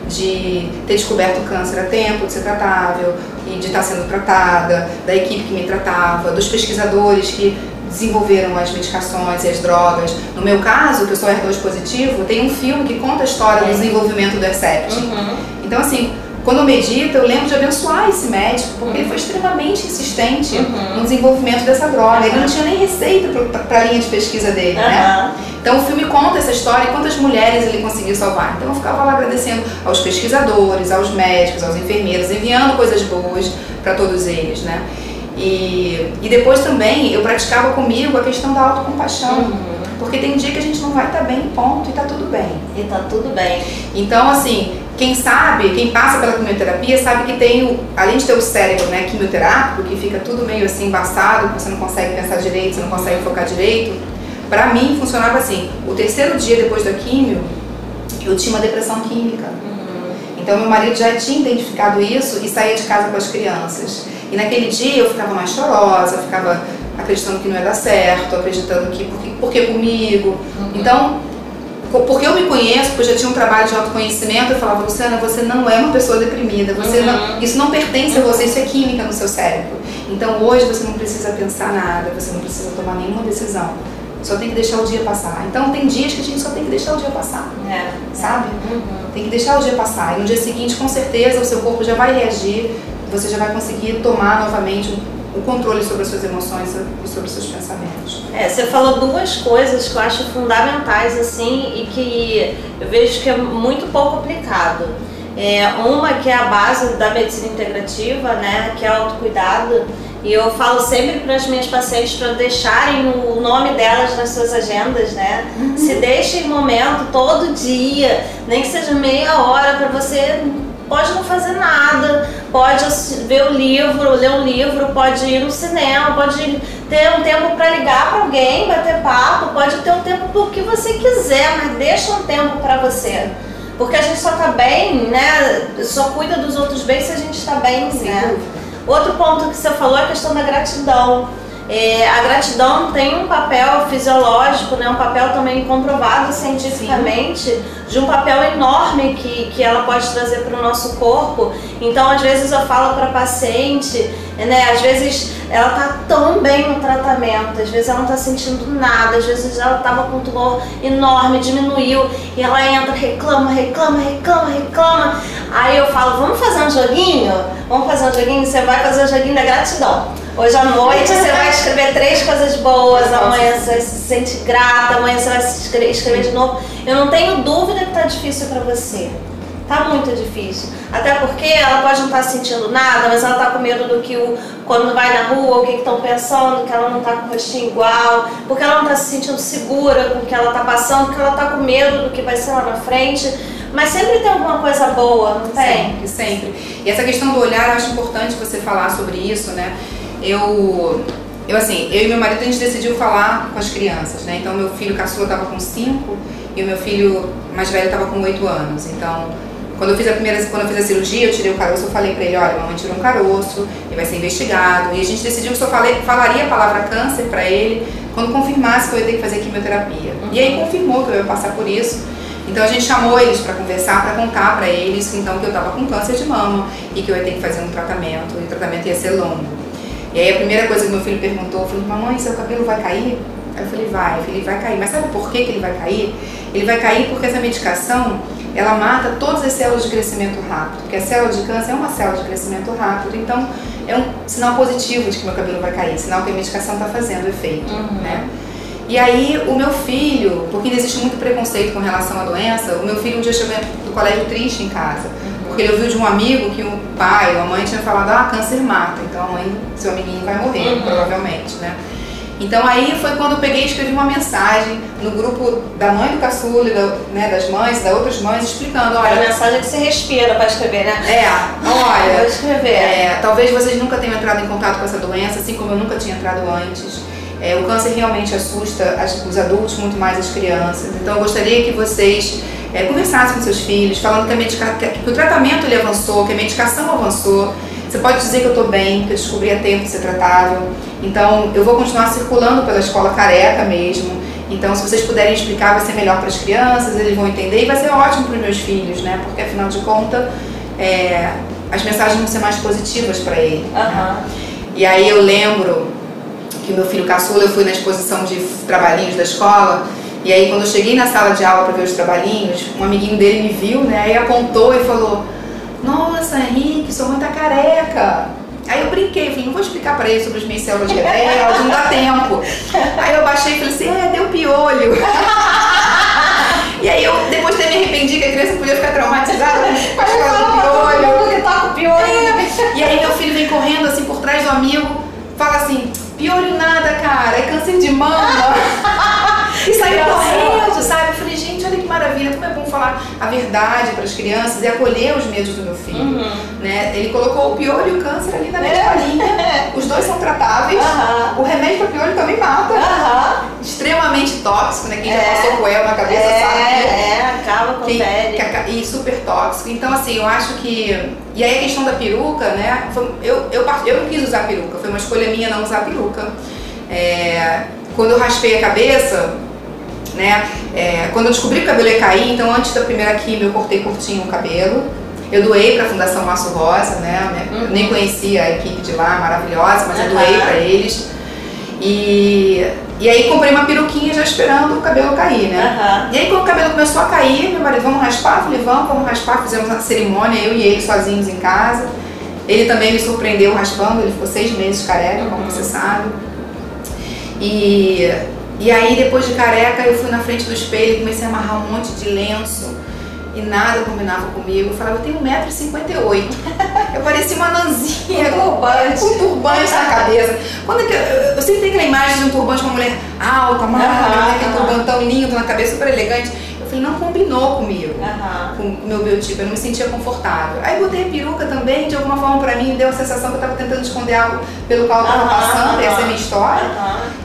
de ter descoberto o câncer a tempo, de ser tratável e de estar sendo tratada, da equipe que me tratava, dos pesquisadores que desenvolveram as medicações e as drogas. No meu caso, que eu sou HER2 positivo, tem um filme que conta a história do desenvolvimento do Hercept. Uhum. Então, assim, quando eu medito, eu lembro de abençoar esse médico, porque ele foi extremamente insistente Uhum. no desenvolvimento dessa droga. Ele Uhum. não tinha nem receita para a linha de pesquisa dele, né? Aham. Então o filme conta essa história e quantas mulheres ele conseguiu salvar. Então eu ficava lá agradecendo aos pesquisadores, aos médicos, aos enfermeiros, enviando coisas boas para todos eles, né? E, e depois também eu praticava comigo a questão da autocompaixão. Uhum. Porque tem dia que a gente não vai estar bem, ponto, e tá tudo bem. E tá tudo bem. Então, assim, quem sabe, quem passa pela quimioterapia, sabe que tem, o, além de ter o cérebro né, quimioterápico, que fica tudo meio assim embaçado, você não consegue pensar direito, você não consegue focar direito. Pra mim funcionava assim: o terceiro dia depois da quimio, eu tinha uma depressão química. Então meu marido já tinha identificado isso e saía de casa com as crianças. E naquele dia eu ficava mais chorosa, ficava acreditando que não ia dar certo, acreditando que porque, porque comigo. Uhum. Então, porque eu me conheço, porque eu já tinha um trabalho de autoconhecimento, eu falava, Luciana, você não é uma pessoa deprimida, você uhum. não, isso não pertence a você, isso é química no seu cérebro. Então hoje você não precisa pensar nada, você não precisa tomar nenhuma decisão. Só tem que deixar o dia passar. Então tem dias que a gente só tem que deixar o dia passar. É. Sabe? Uhum. Tem que deixar o dia passar. E no dia seguinte, com certeza, o seu corpo já vai reagir, você já vai conseguir tomar novamente o controle sobre as suas emoções e sobre os seus pensamentos. É, você falou duas coisas que eu acho fundamentais assim e que eu vejo que é muito pouco aplicado. É, uma que é a base da medicina integrativa, né, que é o autocuidado e eu falo sempre para as minhas pacientes para deixarem o nome delas nas suas agendas, né? Uhum. Se deixem momento todo dia, nem que seja meia hora para você pode não fazer nada, pode ver o livro, ler um livro, pode ir no cinema, pode ter um tempo para ligar para alguém, bater papo, pode ter um tempo por que você quiser, mas deixa um tempo para você. Porque a gente só tá bem, né? Só cuida dos outros bem se a gente está bem, Sim. né? Outro ponto que você falou é a questão da gratidão. É, a gratidão tem um papel fisiológico, né, um papel também comprovado cientificamente, Sim. de um papel enorme que, que ela pode trazer para o nosso corpo. Então, às vezes, eu falo para a paciente, né, às vezes ela está tão bem no tratamento, às vezes ela não está sentindo nada, às vezes ela estava com um tumor enorme, diminuiu, e ela entra, reclama, reclama, reclama, reclama. Aí eu falo, vamos fazer um joguinho? Vamos fazer um joguinho? Você vai fazer o um joguinho da gratidão. Hoje à noite você vai (laughs) escrever três coisas boas, amanhã você vai se sentir grata, amanhã você vai se escrever de novo. Eu não tenho dúvida que tá difícil para você. Tá muito difícil. Até porque ela pode não estar tá sentindo nada, mas ela tá com medo do que o quando vai na rua, o que estão pensando, que ela não tá com o rostinho igual, porque ela não tá se sentindo segura com o que ela tá passando, porque ela tá com medo do que vai ser lá na frente. Mas sempre tem alguma coisa boa, não tem? Sempre, sempre. E essa questão do olhar, eu acho importante você falar sobre isso, né? Eu, eu assim, eu e meu marido a gente decidiu falar com as crianças, né? Então meu filho caçula estava com 5 e o meu filho mais velho estava com 8 anos. Então, quando eu fiz a primeira, quando eu fiz a cirurgia, eu tirei o caroço, eu falei para ele, olha, mamãe tirou um caroço, ele vai ser investigado. E a gente decidiu que só falei, falaria a palavra câncer para ele quando confirmasse que eu ia ter que fazer quimioterapia. Uhum. E aí confirmou que eu ia passar por isso. Então a gente chamou eles para conversar, para contar para eles então que eu estava com câncer de mama e que eu ia ter que fazer um tratamento, e o tratamento ia ser longo. E aí a primeira coisa que meu filho perguntou, foi, mamãe, seu cabelo vai cair? Aí eu falei, vai, eu falei, vai cair. Mas sabe por que, que ele vai cair? Ele vai cair porque essa medicação, ela mata todas as células de crescimento rápido. Porque a célula de câncer é uma célula de crescimento rápido, então é um sinal positivo de que meu cabelo vai cair, sinal que a medicação está fazendo efeito, uhum. né? E aí o meu filho, porque ainda existe muito preconceito com relação à doença, o meu filho um dia chegou do colégio triste em casa. Porque ele ouviu de um amigo que o pai ou a mãe tinha falado, ah, câncer mata, então a mãe, seu amiguinho vai morrer, uhum. provavelmente, né? Então aí foi quando eu peguei e escrevi uma mensagem no grupo da mãe do caçula, da, né, das mães, das outras mães, explicando, olha... A mensagem que você respira para escrever, né? É, olha... Vou escrever. É, talvez vocês nunca tenham entrado em contato com essa doença, assim como eu nunca tinha entrado antes. É, o câncer realmente assusta as, os adultos muito mais as crianças. Então eu gostaria que vocês é, conversasse com seus filhos, falando que, medica, que o tratamento ele avançou, que a medicação avançou. Você pode dizer que eu estou bem, que eu descobri a tempo de ser tratável. Então, eu vou continuar circulando pela escola careca mesmo. Então, se vocês puderem explicar, vai ser melhor para as crianças, eles vão entender e vai ser ótimo para os meus filhos, né? Porque, afinal de contas, é, as mensagens vão ser mais positivas para ele. Uhum. Né? E aí eu lembro que meu filho caçula, eu fui na exposição de trabalhinhos da escola e aí quando eu cheguei na sala de aula para ver os trabalhinhos, um amiguinho dele me viu, né? Aí apontou e falou: "Nossa, Henrique, sua mãe tá careca". Aí eu brinquei, falei, não vou explicar para ele sobre as minhas células rebeldes, não dá tempo. Aí eu baixei e falei assim, é, deu piolho. (laughs) e aí eu, depois de ter me arrependi que a criança podia ficar traumatizada com as causa do piolho. Tá com piolho. É. E aí meu filho vem correndo assim por trás do amigo, fala assim, piolho nada, cara, é câncer de mama. (laughs) E saiu correndo, sabe? Eu falei, maravilha, como é bom falar a verdade para as crianças e acolher os medos do meu filho. Uhum. Né? Ele colocou o piolho e o câncer ali na mesma linha. Os dois são tratáveis. Aham. O remédio para piolho também mata. Aham. Extremamente tóxico, né? Quem já É. passou coel na cabeça sabe. É, é, acaba com Que- pele. que e super tóxico. Então, assim, eu acho que. E aí a questão da peruca, né? foi- eu, eu, eu não quis usar peruca, foi uma escolha minha não usar peruca. É, quando eu raspei a cabeça, né? é, quando eu descobri que o cabelo ia cair, então antes da primeira quimio eu cortei curtinho o cabelo. Eu doei para a Fundação Maço Rosa, né? Eu nem conhecia a equipe de lá, maravilhosa, mas eu Uhum. doei para eles. E, e aí comprei uma peruquinha já esperando o cabelo cair, né? Aham. E aí quando o cabelo começou a cair, meu marido, vamos raspar? Eu falei, vamos, vamos raspar. Fizemos uma cerimônia, eu e ele sozinhos em casa. Ele também me surpreendeu raspando, ele ficou seis meses careca, como você sabe. E, e aí depois de careca eu fui na frente do espelho e comecei a amarrar um monte de lenço e nada combinava comigo. Eu falava, eu tenho 1,58m. (laughs) Eu parecia uma nanzinha Com turbante. com turbante na cabeça. Quando é que eu, eu sempre tenho aquela imagem de um turbante de uma mulher alta, magra, Aham, né, aquele turbantão lindo na cabeça, super elegante. Falei, não combinou comigo Aham. com o meu biotipo, eu não me sentia confortável. Aí botei a peruca também, de alguma forma pra mim deu a sensação que eu tava tentando esconder algo pelo qual eu tava Aham, passando, essa é a minha história.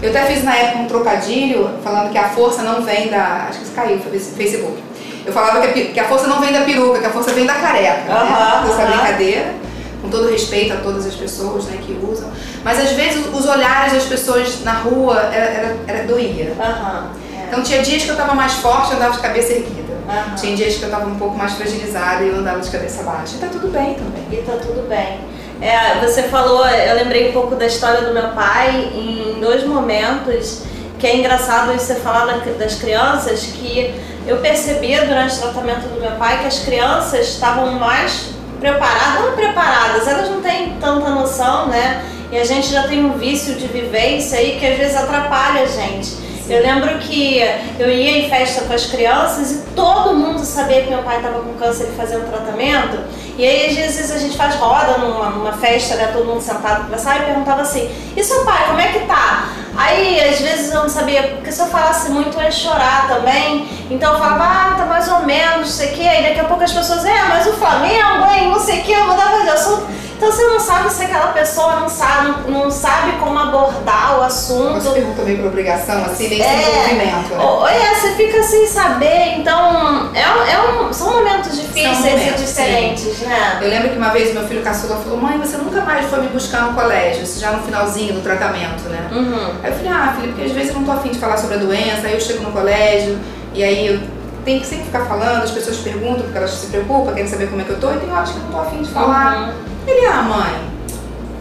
Eu até fiz na época um trocadilho falando que a força não vem da. Acho que isso caiu, foi Facebook. Eu falava que a, que a força não vem da peruca, que a força vem da careca. Aham, né? Essa aham. brincadeira, com todo respeito a todas as pessoas né, que usam. Mas às vezes os olhares das pessoas na rua era, era, era doía. Aham. Então tinha dias que eu tava mais forte, eu andava de cabeça erguida. Aham. Tinha dias que eu tava um pouco mais fragilizada e eu andava de cabeça baixa. E tá tudo bem também. E tá tudo bem. É, você falou, eu lembrei um pouco da história do meu pai em dois momentos, que é engraçado você falar da- das crianças, que eu percebia durante o tratamento do meu pai que as crianças estavam mais preparadas, não preparadas, elas não têm tanta noção, né? E a gente já tem um vício de vivência aí que às vezes atrapalha a gente. Eu lembro que eu ia em festa com as crianças e todo mundo sabia que meu pai estava com câncer e fazendo tratamento. E aí, às vezes, a gente faz roda numa, numa festa, né? Todo mundo sentado conversar e perguntava assim: E seu pai, como é que tá? Aí, às vezes, eu não sabia, porque se eu falasse muito, eu ia chorar também. Então, eu falava: Ah, tá mais ou menos, não sei o quê. Aí, daqui a pouco, as pessoas: É, mas o Flamengo, hein, não sei o quê. Eu mudava de assunto. Então, você não sabe se aquela pessoa não sabe, não sabe como abordar o assunto. Você pergunta meio por obrigação, assim, meio É. sem envolvimento, né? Ou- É, você fica sem saber, então é, é um, são momentos difíceis momentos, e diferentes, né? Eu lembro que uma vez meu filho caçula falou, mãe, você nunca mais foi me buscar no colégio, isso já no finalzinho do tratamento, né? Uhum. Aí eu falei, ah, filho, porque às vezes eu não tô afim de falar sobre a doença, aí eu chego no colégio, e aí eu tenho que sempre ficar falando, as pessoas perguntam porque elas se preocupam, querem saber como é que eu tô, e tem horas que eu não tô afim de falar. Uhum. Ele, ah, mãe,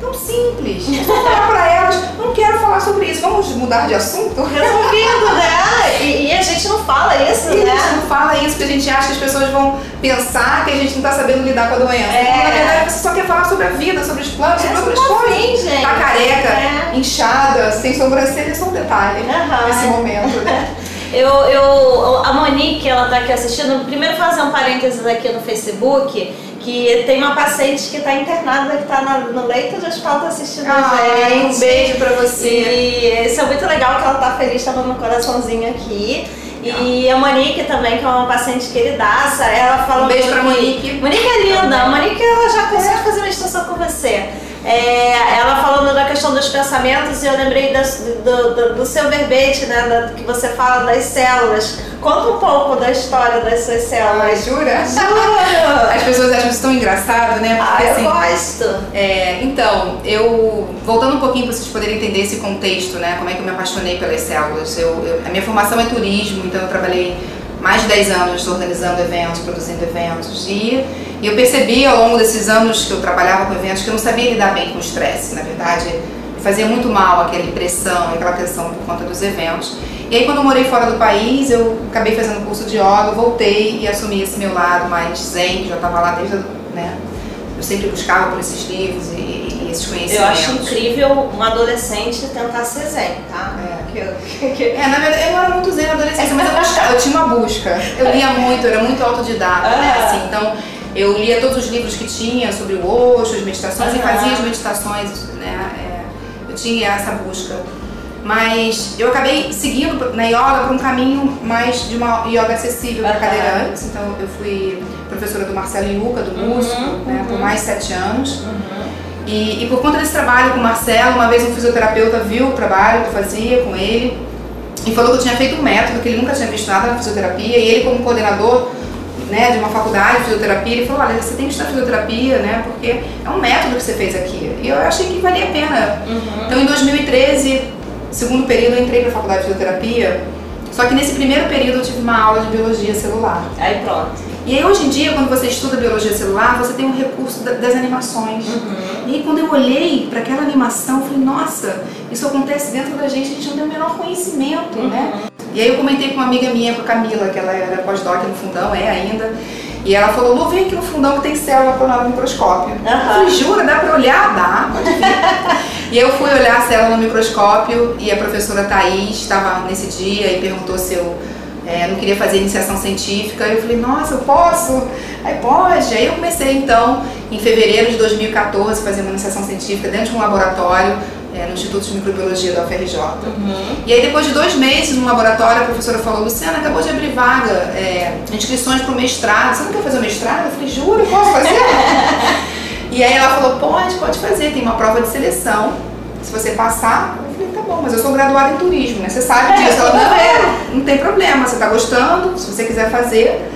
tão simples. Eu falar pra elas, não quero falar sobre isso, vamos mudar de assunto? Resolvido, né? E, e a gente não fala isso, E a gente né? não fala isso porque a gente acha que as pessoas vão pensar que a gente não tá sabendo lidar com a doença. É. Na verdade, você só quer falar sobre a vida, sobre os planos, sobre É, outras você tá coisas. afim, gente. Tá careca, É. inchada, sem sobrancelha, é só um detalhe Aham, nesse momento, né? (laughs) Eu, eu, a Monique, ela tá aqui assistindo. Primeiro fazer um parênteses aqui no Facebook, que tem uma paciente que tá internada, que tá na- no leito de hospital, tá assistindo a Ai, gente. um beijo pra você. E isso é muito legal que ela tá feliz, dando um coraçãozinho aqui. E a Monique também, que é uma paciente queridaça, ela fala Um beijo pra que- Monique. Monique é linda, a Monique ela já cansou de fazer meditação com você. É, ela falando da questão dos pensamentos e eu lembrei das- do, do- do seu verbete, né, da- que você fala das células. Conta um pouco da história das suas Ai, células. jura? Juro! As pessoas acham isso tão engraçado, né? Ah, Porque, eu assim, gosto. É, então, eu voltando um pouquinho para vocês poderem entender esse contexto, né? Como é que eu me apaixonei pelas células. Eu, eu- a minha formação é turismo, então eu trabalhei mais de 10 anos organizando eventos, produzindo eventos. E, e eu percebi ao longo desses anos que eu trabalhava com eventos que eu não sabia lidar bem com o estresse. Na verdade, fazia muito mal aquela pressão, aquela tensão por conta dos eventos. E aí quando eu morei fora do país, eu acabei fazendo curso de yoga, voltei e assumi esse meu lado mais zen, que já estava lá desde, né? Eu sempre buscava por esses livros e, e esses Eu conhecimentos. acho incrível um adolescente tentar ser zen, tá? É. Eu- É, na verdade, eu era muito zen na adolescência, mas eu, buscava, eu tinha uma busca. Eu lia muito, eu era muito autodidata, né? Ah. Assim, então, eu lia todos os livros que tinha sobre o Osho, as meditações, e Aham. fazia as meditações, né? É, eu tinha essa busca. Mas eu acabei seguindo na yoga para um caminho mais de uma yoga acessível para cadeirantes. Então eu fui professora do Marcelo Iuca, do músico, né, por mais de sete anos. E, e por conta desse trabalho com o Marcelo, uma vez um fisioterapeuta viu o trabalho que eu fazia com ele e falou que eu tinha feito um método, que ele nunca tinha visto nada na fisioterapia, e ele como coordenador né, de uma faculdade de fisioterapia, ele falou, olha, você tem que estudar fisioterapia, né, porque é um método que você fez aqui. E eu achei que valia a pena. Então em 2013, segundo período, eu entrei para a faculdade de fisioterapia, só que nesse primeiro período eu tive uma aula de biologia celular. Aí pronto. E aí hoje em dia, quando você estuda biologia celular, você tem um recurso da- das animações. E aí quando eu olhei para aquela animação, eu falei, nossa, isso acontece dentro da gente, a gente não tem o menor conhecimento, né? E aí eu comentei com uma amiga minha, com a Camila, que ela era pós-doc no fundão, é ainda. E ela falou, Lu, vem aqui no fundão que tem célula clonal no microscópio. Eu Aham. falei, jura, dá pra olhar? (laughs) Dá, pode vir. e eu fui olhar a célula no microscópio e a professora Thaís estava nesse dia e perguntou se eu é, não queria fazer iniciação científica. Eu falei, nossa, eu posso? Aí pode. Aí eu comecei então, em fevereiro de 2014, a fazer uma iniciação científica dentro de um laboratório é, no Instituto de Microbiologia da UFRJ. E aí depois de dois meses no laboratório, a professora falou, Luciana, acabou de abrir vaga, é, inscrições para o mestrado. Você não quer fazer o mestrado? Eu falei, juro, posso fazer? (laughs) e aí ela falou, pode, pode fazer, tem uma prova de seleção. Se você passar, bom, mas eu sou graduada em turismo, né? Você sabe disso. Ela, não, é, (laughs) não tem problema, você tá gostando, se você quiser fazer,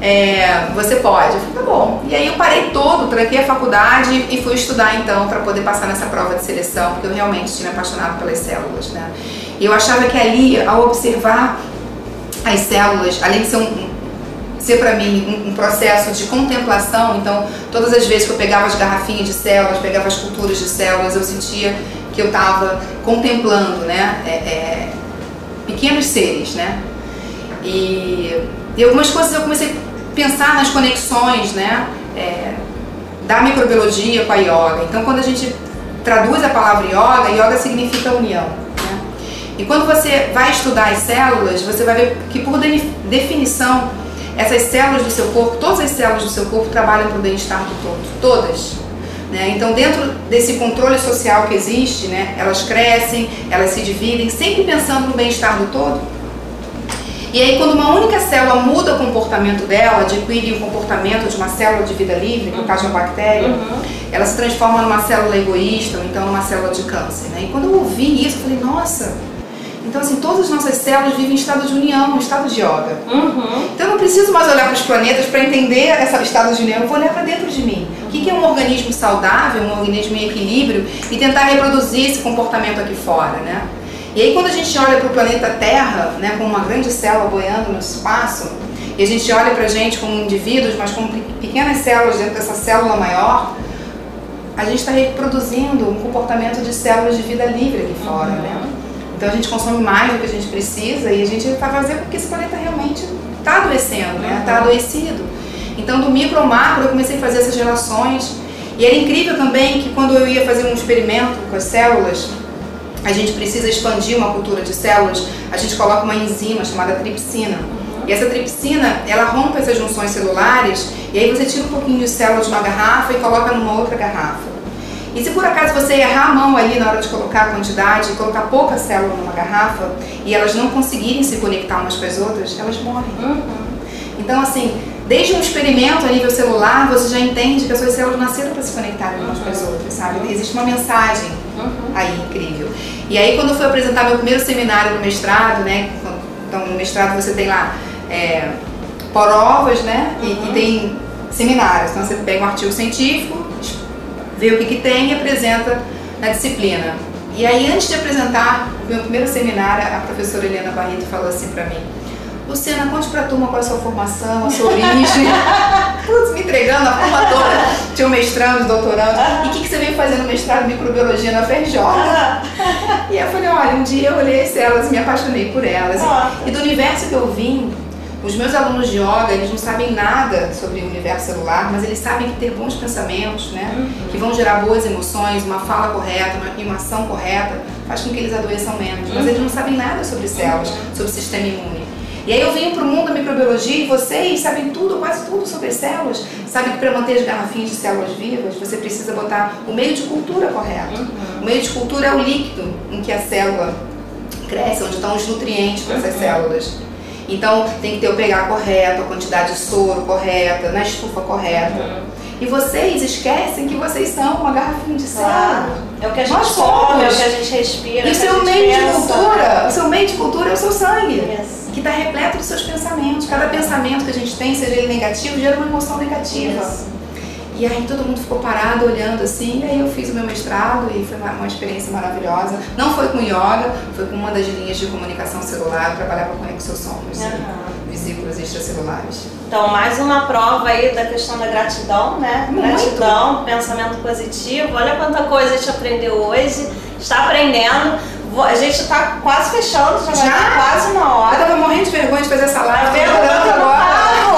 é, você pode. Eu falei, tá bom. E aí eu parei todo, tranquei a faculdade e fui estudar então para poder passar nessa prova de seleção, porque eu realmente tinha me apaixonado pelas células, né? E eu achava que ali, ao observar as células, além de ser um, ser para mim um, um processo de contemplação, então todas as vezes que eu pegava as garrafinhas de células, pegava as culturas de células, eu sentia que eu estava contemplando, né, é, é, pequenos seres, né, e, e algumas coisas eu comecei a pensar nas conexões, né, é, da microbiologia com a yoga. Então quando a gente traduz a palavra yoga, yoga significa união, né? E quando você vai estudar as células, você vai ver que por de- definição essas células do seu corpo, todas as células do seu corpo trabalham para o bem-estar do todo, todas. Né? Então, dentro desse controle social que existe, né, elas crescem, elas se dividem, sempre pensando no bem-estar do todo. E aí, quando uma única célula muda o comportamento dela, adquire o comportamento de uma célula de vida livre, no caso de uma bactéria, ela se transforma numa célula egoísta, ou então numa célula de câncer. Né? E quando eu ouvi isso, eu falei, nossa, então assim, todas as nossas células vivem em estado de união, em estado de yoga. Uhum. Então eu não preciso mais olhar para os planetas para entender esse estado de união, eu vou olhar para dentro de mim. O que é um organismo saudável, um organismo em equilíbrio e tentar reproduzir esse comportamento aqui fora, né? E aí quando a gente olha para o planeta Terra, né, como uma grande célula boiando no espaço, e a gente olha para a gente como indivíduos, mas como pe- pequenas células dentro dessa célula maior, a gente está reproduzindo um comportamento de células de vida livre aqui fora, né? Então a gente consome mais do que a gente precisa e a gente está fazendo com que esse planeta realmente está adoecendo, né? Está adoecido. Então do micro ao macro eu comecei a fazer essas relações e era incrível também que quando eu ia fazer um experimento com as células, a gente precisa expandir uma cultura de células, a gente coloca uma enzima chamada tripsina. E essa tripsina, ela rompe essas junções celulares e aí você tira um pouquinho de célula de uma garrafa e coloca numa outra garrafa. E se por acaso você errar a mão ali na hora de colocar a quantidade colocar pouca célula numa garrafa e elas não conseguirem se conectar umas com as outras, elas morrem. Então, assim, desde um experimento a nível celular, você já entende que as suas células nasceram para se conectarem umas com as outras, sabe? Existe uma mensagem aí incrível. E aí, quando eu fui apresentar meu primeiro seminário no mestrado, né? Então, no mestrado você tem lá é, provas, né? E, e tem seminários. Então, você pega um artigo científico, vê o que, que tem e apresenta na disciplina. E aí, antes de apresentar o meu primeiro seminário, a professora Helena Barreto falou assim pra mim: Luciana, conte pra turma qual é a sua formação, a sua origem. (laughs) Putz, me entregando a forma toda. Tinha um mestrando, doutorando. E o que, que você veio fazer no mestrado em microbiologia na FRJ? E eu falei: olha, um dia eu olhei as células e me apaixonei por elas. E do universo que eu vim, os meus alunos de yoga, eles não sabem nada sobre o universo celular, mas eles sabem que ter bons pensamentos, né, que vão gerar boas emoções, uma fala correta, uma, uma ação correta, faz com que eles adoeçam menos. Mas eles não sabem nada sobre células, sobre o sistema imune. E aí eu venho para o mundo da microbiologia e vocês sabem tudo, quase tudo sobre as células. Sabem que para manter as garrafinhas de células vivas, você precisa botar o meio de cultura correto. O meio de cultura é o líquido em que a célula cresce, onde estão os nutrientes para essas células. Então tem que ter o pegar correto, a quantidade de soro correta, na estufa correta. E vocês esquecem que vocês são uma garrafinha de Claro. sal. É o que a gente Nós come, é o que a gente respira. E o seu meio de pensa. cultura, o seu meio de cultura é o seu sangue. Isso. Que está repleto dos seus pensamentos. Cada pensamento que a gente tem, seja ele negativo, gera uma emoção negativa. Isso. E aí todo mundo ficou parado olhando assim, e aí eu fiz o meu mestrado e foi uma, uma experiência maravilhosa. Não foi com yoga, foi com uma das linhas de comunicação celular, eu trabalhava com exossomas, Aham. vesículas extracelulares. Então, mais uma prova aí da questão da gratidão, né? Muito. Gratidão, pensamento positivo. Olha quanta coisa a gente aprendeu hoje. Está aprendendo. A gente está quase fechando, já, Já? quase Eu hora. tava morrendo de vergonha de fazer essa live, adorando no agora.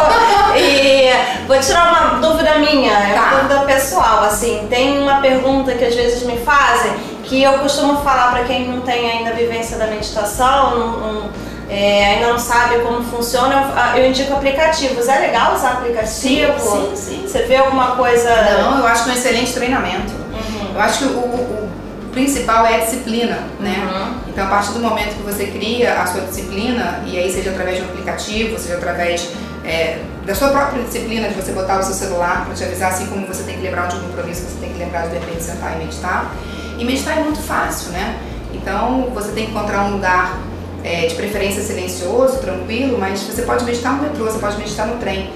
Vou tirar uma dúvida minha, é uma Tá. dúvida pessoal. Assim, tem uma pergunta que às vezes me fazem que eu costumo falar para quem não tem ainda vivência da meditação, não- não- é, ainda não sabe como funciona, eu, eu indico aplicativos. É legal usar aplicativo? Sim, sim, sim. Você vê alguma coisa. Não, eu acho que é um excelente treinamento. Uhum. Eu acho que o, o- o principal é a disciplina, né? Uhum. Então, a partir do momento que você cria a sua disciplina, e aí seja através de um aplicativo, seja através é, da sua própria disciplina, de você botar o seu celular para te avisar, assim como você tem que lembrar de um compromisso, você tem que lembrar de de repente sentar e meditar. E meditar é muito fácil, né? Então, você tem que encontrar um lugar é, de preferência silencioso, tranquilo, mas você pode meditar no metrô, você pode meditar no trem,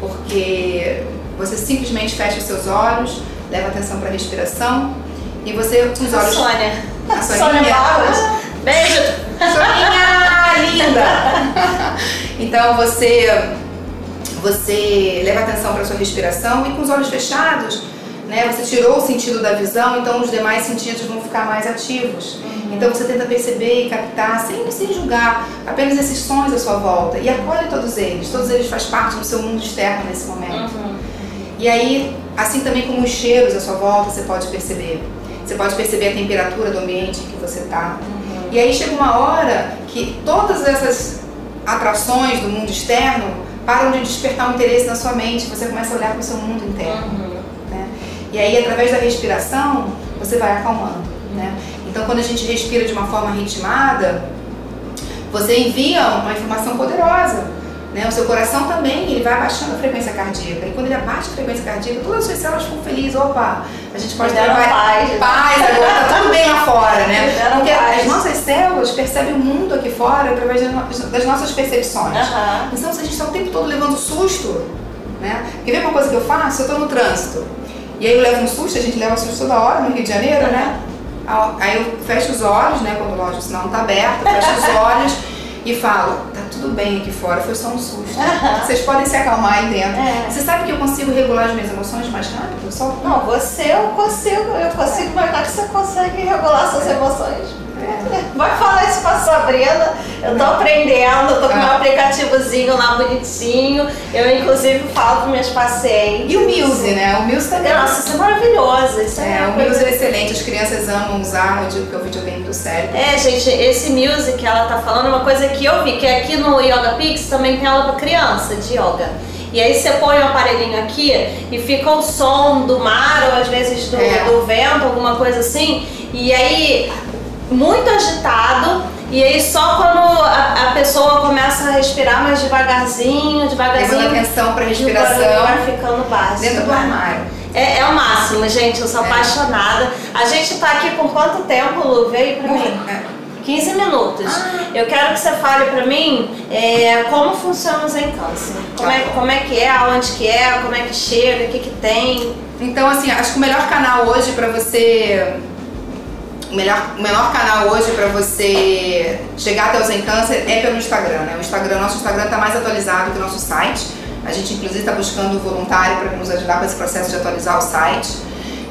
porque você simplesmente fecha os seus olhos, leva atenção para a respiração e você com os A olhos. Sônia. A Sônia Soninha. Barros. Beijo. Soninha linda! (laughs) Então você você leva atenção para sua respiração e com os olhos fechados, né? Você tirou o sentido da visão, então os demais sentidos vão ficar mais ativos. Então você tenta perceber e captar sem, sem julgar apenas esses sons à sua volta e acolhe todos eles. Todos eles fazem parte do seu mundo externo nesse momento. Uhum. E aí, assim também como os cheiros à sua volta, você pode perceber. Você pode perceber a temperatura do ambiente em que você está. E aí chega uma hora que todas essas atrações do mundo externo param de despertar um interesse na sua mente. Você começa a olhar para o seu mundo interno. Uhum. né? E aí, através da respiração, você vai acalmando. Né? Então, quando a gente respira de uma forma ritmada, você envia uma informação poderosa. Né? O seu coração também ele vai abaixando a frequência cardíaca. E quando ele abaixa a frequência cardíaca, todas as suas células ficam felizes. Opa, a gente pode deram trabalhar paz, né? paz agora, tá tudo bem lá fora, né? (laughs) Porque paz. as nossas células percebem o mundo aqui fora através das no- das nossas percepções. Aham. Então, se a gente está o tempo todo levando susto, né? Quer ver uma coisa que eu faço? Eu estou no trânsito. E aí eu levo um susto, a gente leva susto toda hora no Rio de Janeiro, né? Aí eu fecho os olhos, né? Quando lógico, o sinal não está aberto, eu fecho os (laughs) olhos e falo, tá tudo bem aqui fora, foi só um susto. Vocês podem se acalmar aí dentro. É. Você sabe que eu consigo regular as minhas emoções mais rápido? Só Não, você eu consigo, eu consigo imaginar que você consegue regular suas emoções. Vai falar isso pra Sabrina. Eu tô aprendendo, tô com meu Ah. aplicativozinho lá bonitinho. Eu inclusive falo com minhas pacientes. E o Muse, né? O Muse também. Nossa, isso é maravilhoso. Isso é, É, o Muse é excelente, as crianças amam usar, eu digo que é o videogame do cérebro. É, gente, esse music que ela tá falando é uma coisa que eu vi, que aqui no Yoga Pix também tem aula pra criança de yoga. E aí você põe o aparelhinho aqui e fica o som do mar ou às vezes do, É. do vento, alguma coisa assim. E aí, muito agitado. E aí só quando a, a pessoa começa a respirar mais devagarzinho, devagarzinho. Levando atenção para respiração vai ficando baixo. dentro do armário. É, é o máximo, gente. Eu sou É. apaixonada. A gente tá aqui com quanto tempo, Lu? Veio pra mim? É. 15 minutos. Ah. Eu quero que você fale pra mim é, como funciona o Zen Câncer. Como é, como é que é, aonde que é, como é que chega, o que que tem. Então, assim, acho que o melhor canal hoje para você. O melhor, o melhor canal hoje para você chegar até o Zen Câncer é pelo Instagram, né? O Instagram, nosso Instagram está mais atualizado que o nosso site. A gente, inclusive, está buscando um voluntário para nos ajudar com esse processo de atualizar o site.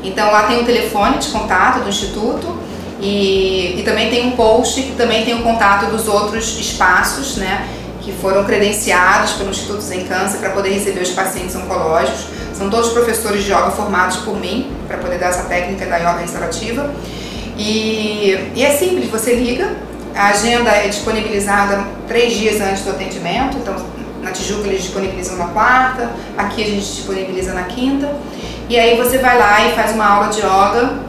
Então, lá tem o telefone de contato do Instituto e, e também tem um post que também tem o contato dos outros espaços, né? Que foram credenciados pelo Instituto Zen Câncer para poder receber os pacientes oncológicos. São todos professores de yoga formados por mim para poder dar essa técnica da yoga restaurativa. E, e é simples, você liga, a agenda é disponibilizada três dias antes do atendimento, então na Tijuca eles disponibilizam na quarta, aqui a gente disponibiliza na quinta. E aí você vai lá e faz uma aula de yoga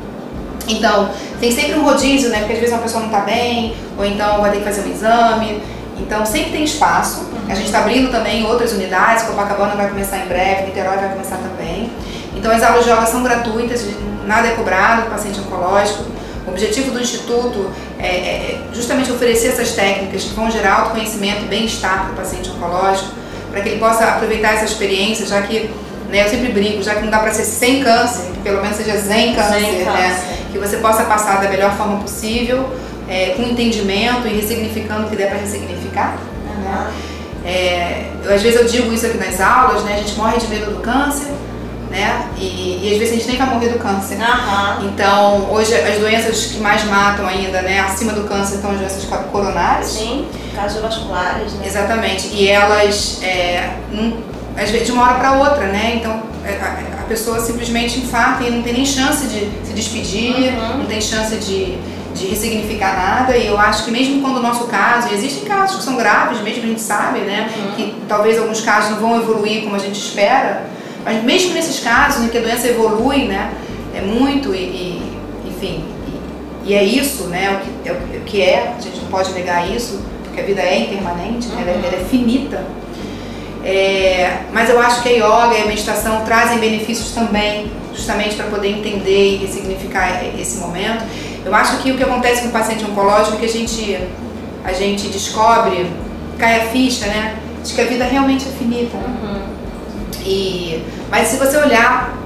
Então, tem sempre um rodízio, né? Porque às vezes uma pessoa não está bem, ou então vai ter que fazer um exame. Então, sempre tem espaço. A gente está abrindo também outras unidades, Copacabana vai começar em breve, Niterói vai começar também. Então, as aulas de yoga são gratuitas, nada é cobrado para paciente oncológico. O objetivo do Instituto é, é, é justamente oferecer essas técnicas que vão gerar autoconhecimento e bem-estar para o paciente oncológico, para que ele possa aproveitar essa experiência, já que né, eu sempre brigo, já que não dá para ser sem câncer, que pelo menos seja zen câncer, zen né? que você possa passar da melhor forma possível, é, com entendimento e ressignificando o que der para ressignificar. Né? É, eu, às vezes eu digo isso aqui nas aulas, né? a gente morre de medo do câncer, né? E, e às vezes a gente nem vai morrer do câncer. Uhum. Então, hoje as doenças que mais matam ainda, né, acima do câncer, estão as doenças coronárias. Sim, cardiovasculares, né? Exatamente. E elas, é, às vezes, de uma hora para outra, né? Então, é, a, a, pessoa simplesmente infarta e não tem nem chance de se despedir, uhum. não tem chance de, de ressignificar nada. E eu acho que mesmo quando o nosso caso, e existem casos que são graves, mesmo a gente sabe, né? Uhum. Que talvez alguns casos não vão evoluir como a gente espera mas mesmo nesses casos em que a doença evolui, né, é muito e, e enfim, e, e, é isso, né, o que, é, o que é, a gente não pode negar isso, porque a vida é impermanente, né, ela, é, ela é finita. É, mas eu acho que a yoga e a meditação trazem benefícios também, justamente para poder entender e ressignificar esse momento. Eu acho que o que acontece com o paciente oncológico é que a gente, a gente descobre, cai a ficha, né, de que a vida realmente é finita. Uhum. E, mas se você olhar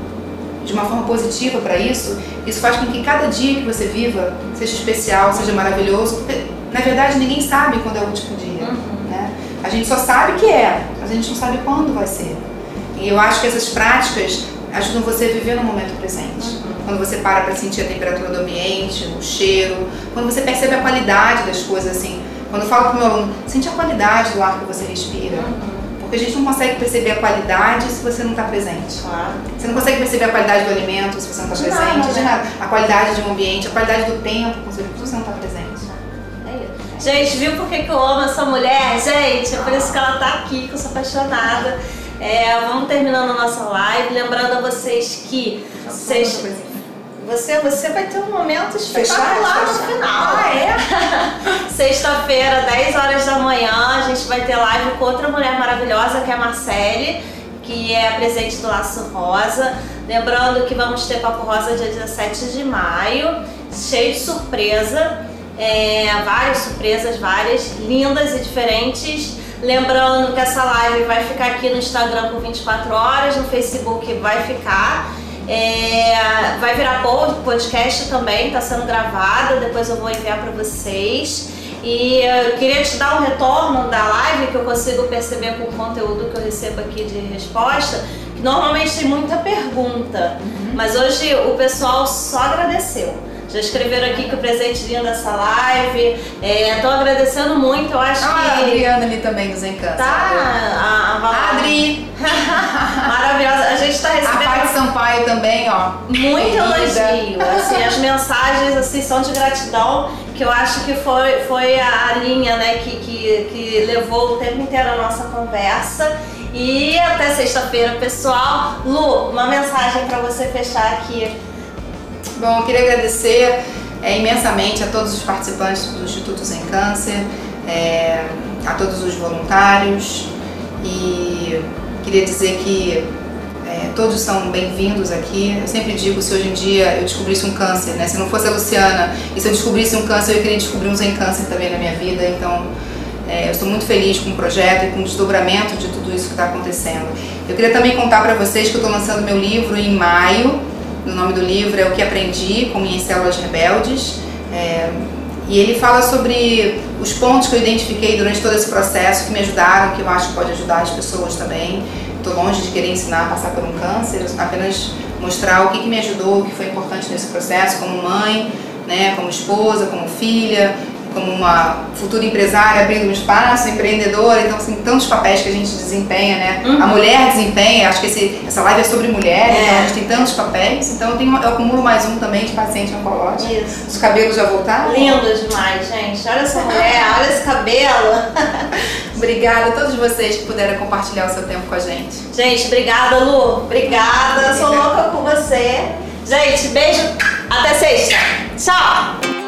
de uma forma positiva para isso, isso faz com que cada dia que você viva seja especial, seja maravilhoso. Na verdade, ninguém sabe quando é o último dia. Uhum. Né? A gente só sabe que é, mas a gente não sabe quando vai ser. E eu acho que essas práticas ajudam você a viver no momento presente. Uhum. Quando você para para sentir a temperatura do ambiente, o cheiro, quando você percebe a qualidade das coisas, assim. Quando eu falo para o meu aluno, sente a qualidade do ar que você respira. Uhum porque a gente não consegue perceber a qualidade se você não está presente. Claro. Você não consegue perceber a qualidade do alimento se você não está presente. Não, né? A qualidade de um ambiente, a qualidade do tempo se você não está presente. É gente, viu por que, que eu amo essa mulher? Gente, é por isso que ela está aqui, que eu sou apaixonada. É, vamos terminando a nossa live. Lembrando a vocês que vocês você, você vai ter um momento espetacular no final. Ah, é? (laughs) Sexta-feira, 10 horas da manhã, a gente vai ter live com outra mulher maravilhosa, que é a Marcele, que é a presidente do Laço Rosa. Lembrando que vamos ter Papo Rosa dia 17 de maio, cheio de surpresa. É, várias surpresas, várias, lindas e diferentes. Lembrando que essa live vai ficar aqui no Instagram por 24 horas, no Facebook vai ficar. É, vai virar podcast também, está sendo gravada, depois eu vou enviar para vocês. E eu queria te dar um retorno da live que eu consigo perceber com o conteúdo que eu recebo aqui de resposta, que normalmente tem muita pergunta, uhum. mas hoje o pessoal só agradeceu. Já escreveram aqui que o presente lindo dessa live. Estou é, agradecendo muito, eu acho ah, que. A Adriana ali também nos encanta. Tá, a, a Adri. (laughs) Maravilhosa. A gente está recebendo. A Paty Sampaio também, ó. Muito elogio. Assim, as mensagens assim, são de gratidão, que eu acho que foi, foi a linha né, que, que, que levou o tempo inteiro a nossa conversa. E até sexta-feira, pessoal. Lu, uma mensagem para você fechar aqui Bom, eu queria agradecer é, imensamente a todos os participantes do Instituto Sem Câncer, é, a todos os voluntários e queria dizer que é, todos são bem-vindos aqui. Eu sempre digo, se hoje em dia eu descobrisse um câncer, né? Se não fosse a Luciana e se eu descobrisse um câncer, eu queria descobrir um sem câncer também na minha vida. Então, é, eu estou muito feliz com o projeto e com o desdobramento de tudo isso que está acontecendo. Eu queria também contar para vocês que eu estou lançando meu livro em maio. O nome do livro é O que Aprendi com Minhas Células Rebeldes. É, e ele fala sobre os pontos que eu identifiquei durante todo esse processo que me ajudaram, que eu acho que pode ajudar as pessoas também. Estou longe de querer ensinar a passar por um câncer, apenas mostrar o que, que me ajudou, o que foi importante nesse processo, como mãe, né, como esposa, como filha, como uma futura empresária abrindo um espaço, empreendedora, então assim, tantos papéis que a gente desempenha, né? Uhum. A mulher desempenha, acho que esse, essa live é sobre mulher, é. então a gente tem tantos papéis, então eu, tenho, eu acumulo mais um também de paciente oncológico. Isso. Os cabelos já voltaram? Lindo demais, gente. Olha essa mulher, olha esse cabelo. (laughs) obrigada a todos vocês que puderam compartilhar o seu tempo com a gente. Gente, obrigada, Lu. Obrigada, obrigada. sou louca com você. Gente, beijo Até sexta. Tchau.